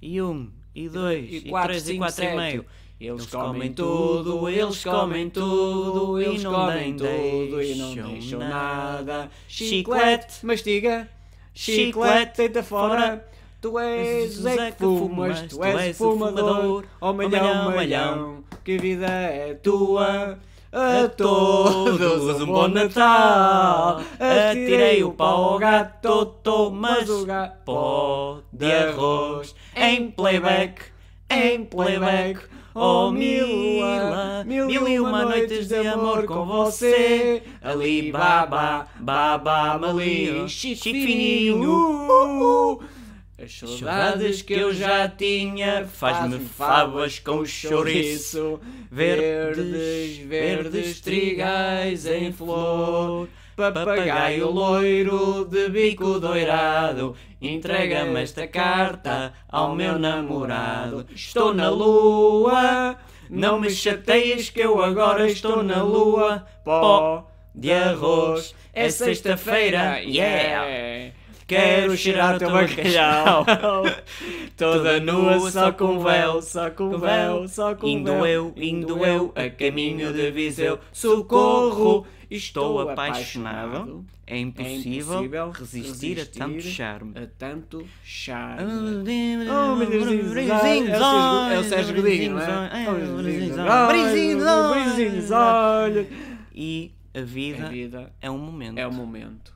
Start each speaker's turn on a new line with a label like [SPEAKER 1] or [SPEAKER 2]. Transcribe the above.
[SPEAKER 1] e 2, e 3, e 4 e meio.
[SPEAKER 2] Eles comem tudo, eles comem tudo, eles comem tudo e não deixam nada. Chiclete, mastiga, chiclete, deita fora. Tu és Zé que fumas, tu és o fumador, oh malhão, malhão, que vida é tua. A todos um bom Natal. Atirei o pau ao gato, mas o gato pó de arroz em playback, em playback. Oh Mila, mil e uma noites de amor com você. Ali baba, baba, mali, chique fininho. As saudades que eu já tinha Faz-me favas com chouriço. Verdes, verdes trigais em flor. Papagaio loiro de bico doirado Entrega-me esta carta ao meu namorado. Estou na lua Não me chateias que eu agora estou na lua. Pó de arroz É sexta-feira, yeah! Quero cheirar o teu bacalhau. Toda nua, só com véu, só com véu, só com
[SPEAKER 1] Indo
[SPEAKER 2] véu
[SPEAKER 1] eu, indo eu, a caminho de Viseu. Socorro, estou apaixonado. É impossível,
[SPEAKER 2] impossível
[SPEAKER 1] resistir, a tanto
[SPEAKER 2] resistir
[SPEAKER 1] charme.
[SPEAKER 2] A tanto charme.
[SPEAKER 1] Oh,
[SPEAKER 2] Oh, meu Deus, é o Sérgio Godinho, não é? Oh, Deus, olha, Brisinhos, olha.
[SPEAKER 1] E a
[SPEAKER 2] A
[SPEAKER 1] vida
[SPEAKER 2] vida
[SPEAKER 1] é um momento.
[SPEAKER 2] é o momento.